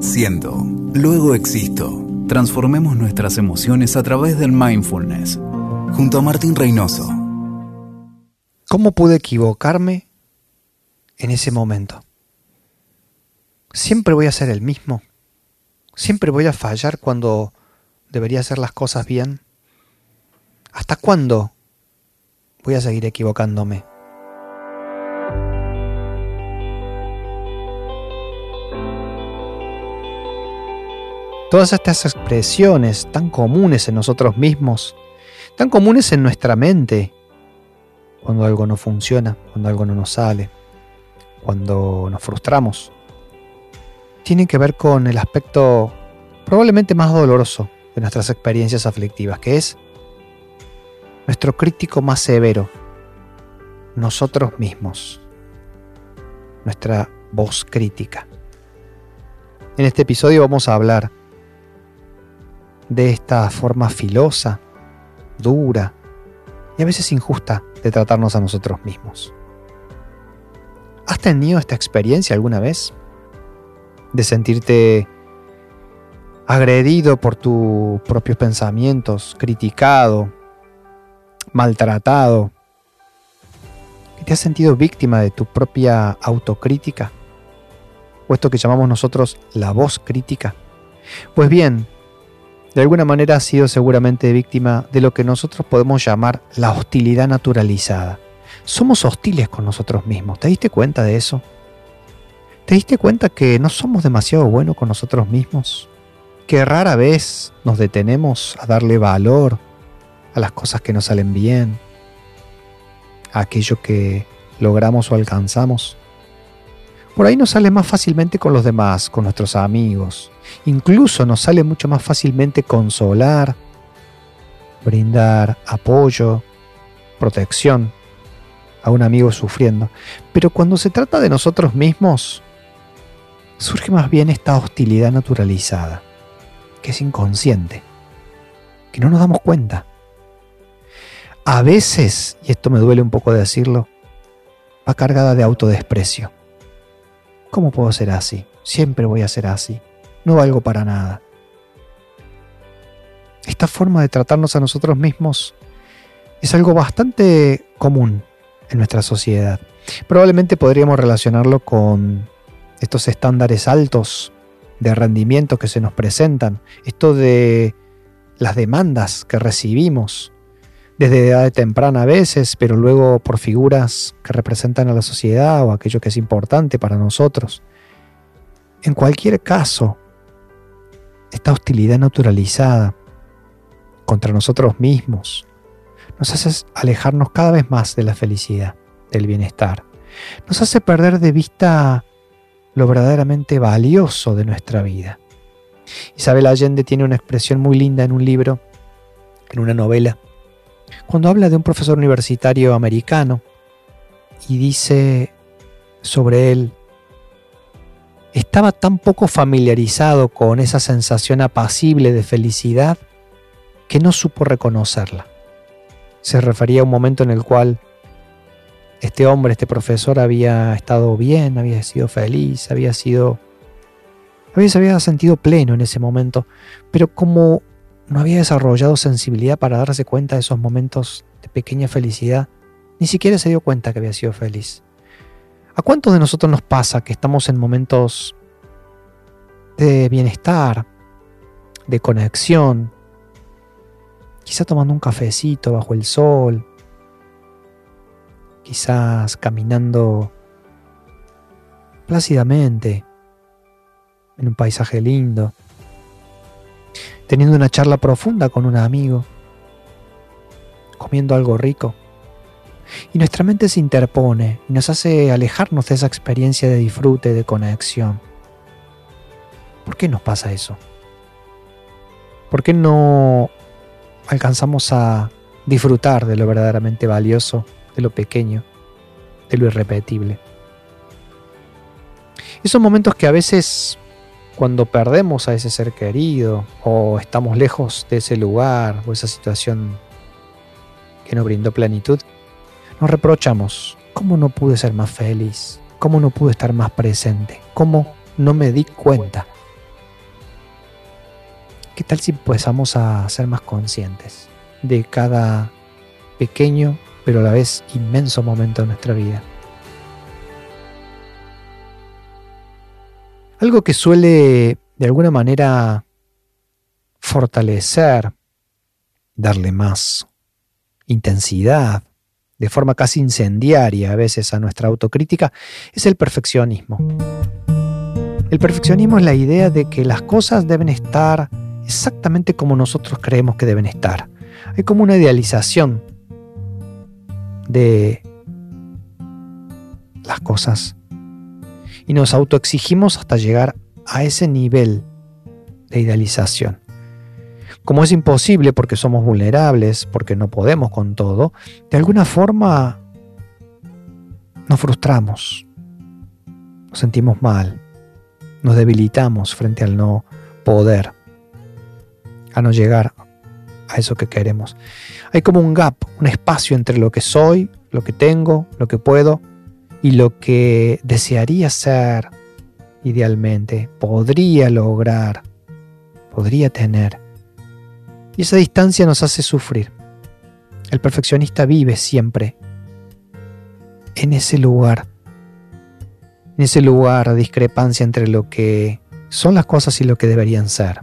Siento, luego existo. Transformemos nuestras emociones a través del mindfulness. Junto a Martín Reynoso. ¿Cómo pude equivocarme en ese momento? Siempre voy a ser el mismo. Siempre voy a fallar cuando debería hacer las cosas bien. ¿Hasta cuándo voy a seguir equivocándome? Todas estas expresiones tan comunes en nosotros mismos, tan comunes en nuestra mente, cuando algo no funciona, cuando algo no nos sale, cuando nos frustramos, tienen que ver con el aspecto probablemente más doloroso de nuestras experiencias aflictivas, que es nuestro crítico más severo, nosotros mismos, nuestra voz crítica. En este episodio vamos a hablar de esta forma filosa, dura y a veces injusta de tratarnos a nosotros mismos. ¿Has tenido esta experiencia alguna vez? De sentirte agredido por tus propios pensamientos, criticado, maltratado, te has sentido víctima de tu propia autocrítica, o esto que llamamos nosotros la voz crítica. Pues bien, de alguna manera has sido seguramente víctima de lo que nosotros podemos llamar la hostilidad naturalizada. Somos hostiles con nosotros mismos. ¿Te diste cuenta de eso? ¿Te diste cuenta que no somos demasiado buenos con nosotros mismos? Que rara vez nos detenemos a darle valor a las cosas que nos salen bien, a aquello que logramos o alcanzamos. Por ahí nos sale más fácilmente con los demás, con nuestros amigos. Incluso nos sale mucho más fácilmente consolar, brindar apoyo, protección a un amigo sufriendo. Pero cuando se trata de nosotros mismos, surge más bien esta hostilidad naturalizada, que es inconsciente, que no nos damos cuenta. A veces, y esto me duele un poco decirlo, va cargada de autodesprecio ¿Cómo puedo ser así? Siempre voy a ser así. No valgo para nada. Esta forma de tratarnos a nosotros mismos es algo bastante común en nuestra sociedad. Probablemente podríamos relacionarlo con estos estándares altos de rendimiento que se nos presentan, esto de las demandas que recibimos desde edad temprana a veces, pero luego por figuras que representan a la sociedad o aquello que es importante para nosotros. En cualquier caso, esta hostilidad naturalizada contra nosotros mismos nos hace alejarnos cada vez más de la felicidad, del bienestar. Nos hace perder de vista lo verdaderamente valioso de nuestra vida. Isabel Allende tiene una expresión muy linda en un libro, en una novela, cuando habla de un profesor universitario americano y dice sobre él, estaba tan poco familiarizado con esa sensación apacible de felicidad que no supo reconocerla. Se refería a un momento en el cual este hombre, este profesor había estado bien, había sido feliz, había sido había, se había sentido pleno en ese momento, pero como no había desarrollado sensibilidad para darse cuenta de esos momentos de pequeña felicidad. Ni siquiera se dio cuenta que había sido feliz. ¿A cuántos de nosotros nos pasa que estamos en momentos de bienestar, de conexión, quizá tomando un cafecito bajo el sol, quizás caminando plácidamente en un paisaje lindo, teniendo una charla profunda con un amigo, comiendo algo rico. Y nuestra mente se interpone y nos hace alejarnos de esa experiencia de disfrute, de conexión. ¿Por qué nos pasa eso? ¿Por qué no alcanzamos a disfrutar de lo verdaderamente valioso, de lo pequeño, de lo irrepetible? Esos momentos que a veces cuando perdemos a ese ser querido o estamos lejos de ese lugar o esa situación que nos brindó plenitud, nos reprochamos, ¿cómo no pude ser más feliz? ¿Cómo no pude estar más presente? ¿Cómo no me di cuenta tal si empezamos a ser más conscientes de cada pequeño pero a la vez inmenso momento de nuestra vida? Algo que suele de alguna manera fortalecer, darle más intensidad, de forma casi incendiaria a veces a nuestra autocrítica, es el perfeccionismo. El perfeccionismo es la idea de que las cosas deben estar exactamente como nosotros creemos que deben estar. Hay como una idealización de las cosas y nos autoexigimos hasta llegar a ese nivel de idealización. Como es imposible porque somos vulnerables, porque no podemos con todo, de alguna forma nos frustramos, nos sentimos mal, nos debilitamos frente al no poder, a no llegar a eso que queremos. Hay como un gap, un espacio entre lo que soy, lo que tengo, lo que puedo y lo que desearía ser idealmente, podría lograr, podría tener. Y esa distancia nos hace sufrir. El perfeccionista vive siempre en ese lugar, en ese lugar de discrepancia entre lo que son las cosas y lo que deberían ser.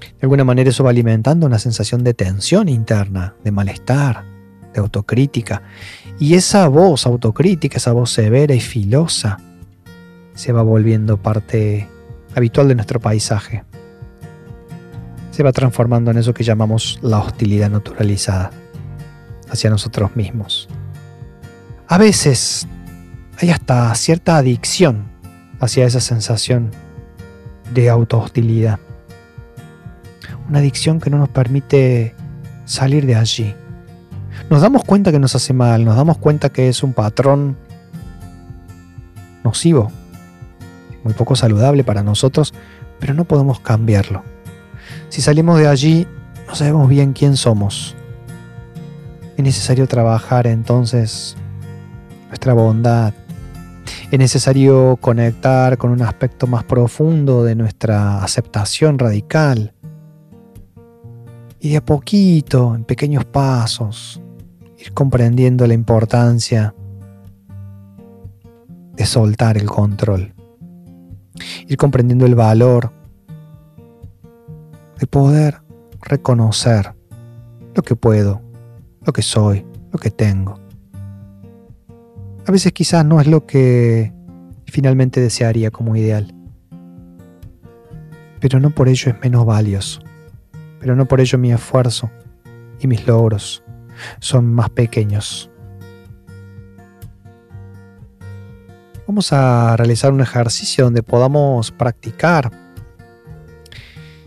De alguna manera eso va alimentando una sensación de tensión interna, de malestar, de autocrítica. Y esa voz autocrítica, esa voz severa y filosa, se va volviendo parte habitual de nuestro paisaje. Se va transformando en eso que llamamos la hostilidad naturalizada hacia nosotros mismos. A veces hay hasta cierta adicción hacia esa sensación de autohostilidad. Una adicción que no nos permite salir de allí. Nos damos cuenta que nos hace mal, nos damos cuenta que es un patrón nocivo muy poco saludable para nosotros, pero no podemos cambiarlo. Si salimos de allí, no sabemos bien quién somos. Es necesario trabajar entonces nuestra bondad. Es necesario conectar con un aspecto más profundo de nuestra aceptación radical. Y de a poquito, en pequeños pasos, ir comprendiendo la importancia de soltar el control ir comprendiendo el valor de poder reconocer lo que puedo, lo que soy, lo que tengo. A veces quizás no es lo que finalmente desearía como ideal, pero no por ello es menos valioso, pero no por ello mi esfuerzo y mis logros son más pequeños vamos a realizar un ejercicio donde podamos practicar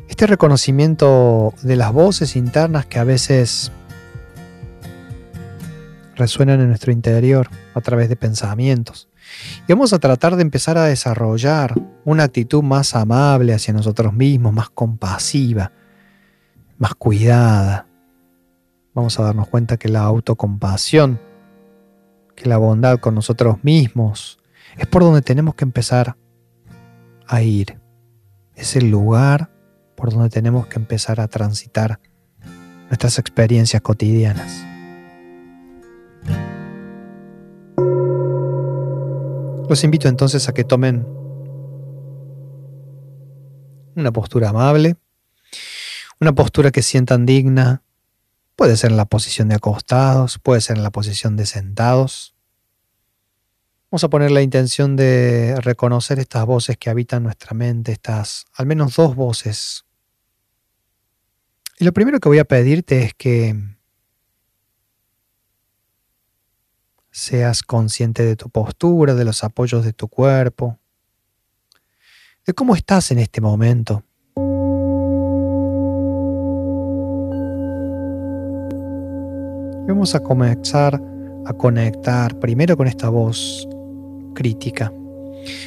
este reconocimiento de las voces internas que a veces resuenan en nuestro interior a través de pensamientos. Y vamos a tratar de empezar a desarrollar una actitud más amable hacia nosotros mismos, más compasiva, más cuidada. Vamos a darnos cuenta que la autocompasión, que la bondad con nosotros mismos, es por donde tenemos que empezar a ir. Es el lugar por donde tenemos que empezar a transitar nuestras experiencias cotidianas. Los invito entonces a que tomen una postura amable, una postura que sientan digna. Puede ser en la posición de acostados, puede ser en la posición de sentados. Vamos a poner la intención de reconocer estas voces que habitan nuestra mente, estas al menos dos voces. Y lo primero que voy a pedirte es que seas consciente de tu postura, de los apoyos de tu cuerpo, de cómo estás en este momento. Vamos a comenzar a conectar primero con esta voz crítica,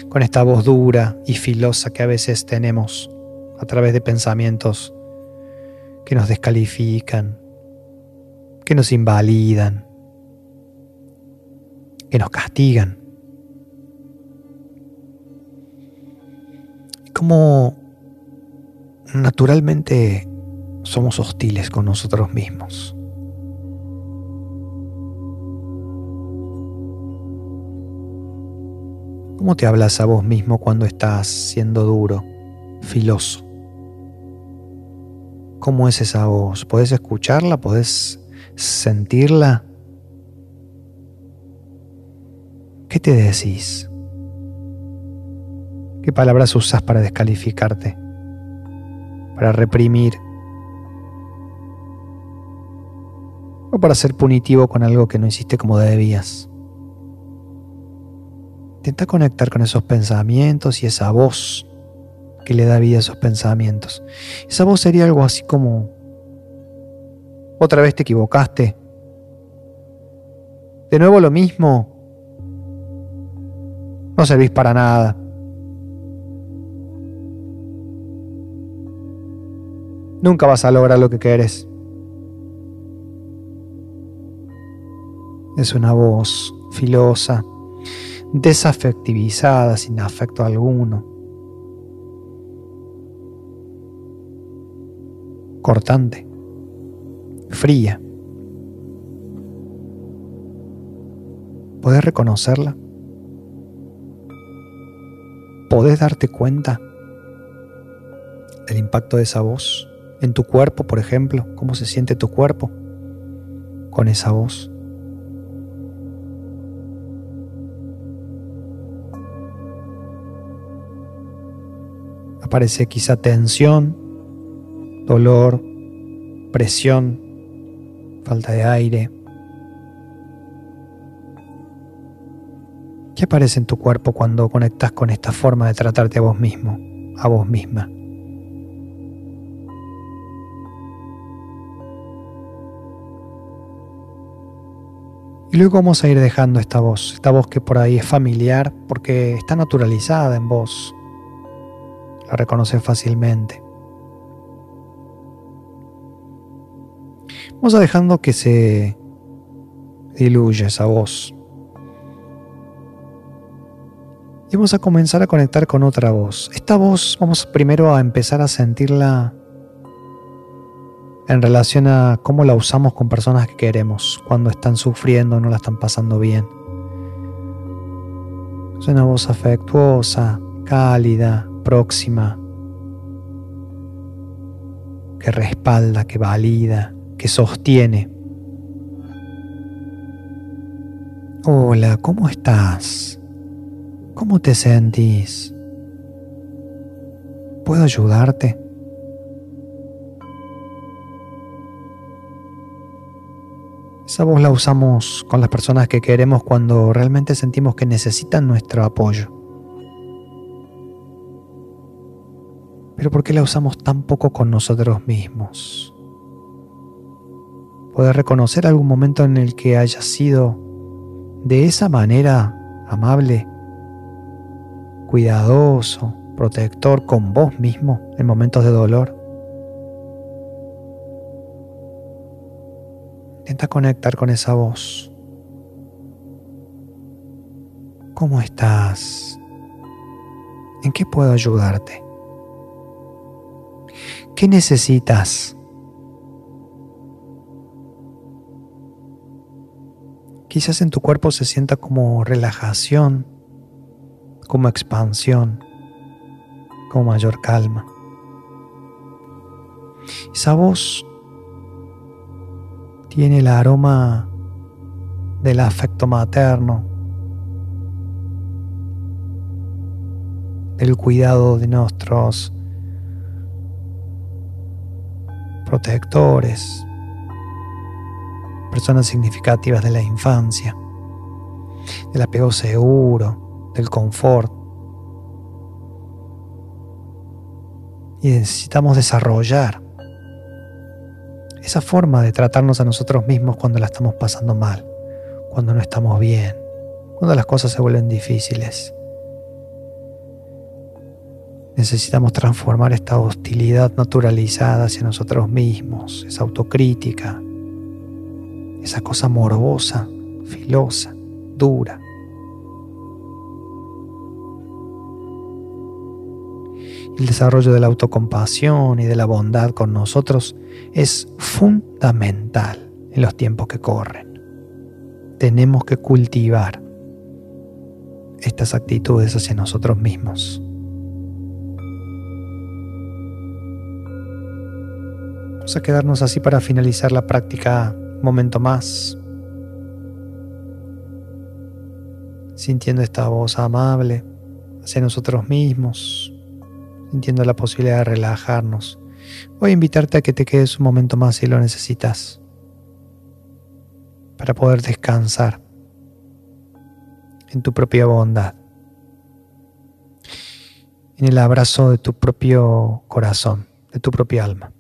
con esta voz dura y filosa que a veces tenemos a través de pensamientos que nos descalifican, que nos invalidan, que nos castigan. ¿Cómo naturalmente somos hostiles con nosotros mismos. ¿Cómo te hablas a vos mismo cuando estás siendo duro, filoso? ¿Cómo es esa voz? ¿Podés escucharla? ¿Podés sentirla? ¿Qué te decís? ¿Qué palabras usas para descalificarte? Para reprimir. O para ser punitivo con algo que no hiciste como debías. Intenta conectar con esos pensamientos y esa voz que le da vida a esos pensamientos. Esa voz sería algo así como, otra vez te equivocaste. De nuevo lo mismo. No servís para nada. Nunca vas a lograr lo que quieres. Es una voz filosa desafectivizada, sin afecto alguno. Cortante, fría. ¿Podés reconocerla? ¿Podés darte cuenta del impacto de esa voz en tu cuerpo, por ejemplo? ¿Cómo se siente tu cuerpo con esa voz? Aparece quizá tensión, dolor, presión, falta de aire. ¿Qué aparece en tu cuerpo cuando conectas con esta forma de tratarte a vos mismo, a vos misma? Y luego vamos a ir dejando esta voz, esta voz que por ahí es familiar porque está naturalizada en vos, la reconoces fácilmente. Vamos a dejando que se diluya esa voz. Y vamos a comenzar a conectar con otra voz. Esta voz vamos primero a empezar a sentirla en relación a cómo la usamos con personas que queremos, cuando están sufriendo, no la están pasando bien. Es una voz afectuosa, cálida, próxima, que respalda, que valida, que sostiene. Hola, ¿cómo estás? ¿Cómo te sentís? ¿Puedo ayudarte? Esa voz la usamos con las personas que queremos cuando realmente sentimos que necesitan nuestro apoyo. Pero ¿por qué la usamos tan poco con nosotros mismos? ¿Puedes reconocer algún momento en el que hayas sido de esa manera amable, cuidadoso, protector con vos mismo en momentos de dolor? Intenta conectar con esa voz. ¿Cómo estás? ¿En qué puedo ayudarte? ¿Qué necesitas? Quizás en tu cuerpo se sienta como relajación, como expansión, como mayor calma. Esa voz tiene el aroma del afecto materno, del cuidado de nuestros protectores, personas significativas de la infancia, del apego seguro, del confort. Y necesitamos desarrollar esa forma de tratarnos a nosotros mismos cuando la estamos pasando mal, cuando no estamos bien, cuando las cosas se vuelven difíciles. Necesitamos transformar esta hostilidad naturalizada hacia nosotros mismos, esa autocrítica, esa cosa morbosa, filosa, dura. El desarrollo de la autocompasión y de la bondad con nosotros es fundamental en los tiempos que corren. Tenemos que cultivar estas actitudes hacia nosotros mismos. Vamos a quedarnos así para finalizar la práctica un momento más. Sintiendo esta voz amable hacia nosotros mismos, sintiendo la posibilidad de relajarnos. Voy a invitarte a que te quedes un momento más si lo necesitas, para poder descansar en tu propia bondad, en el abrazo de tu propio corazón, de tu propia alma.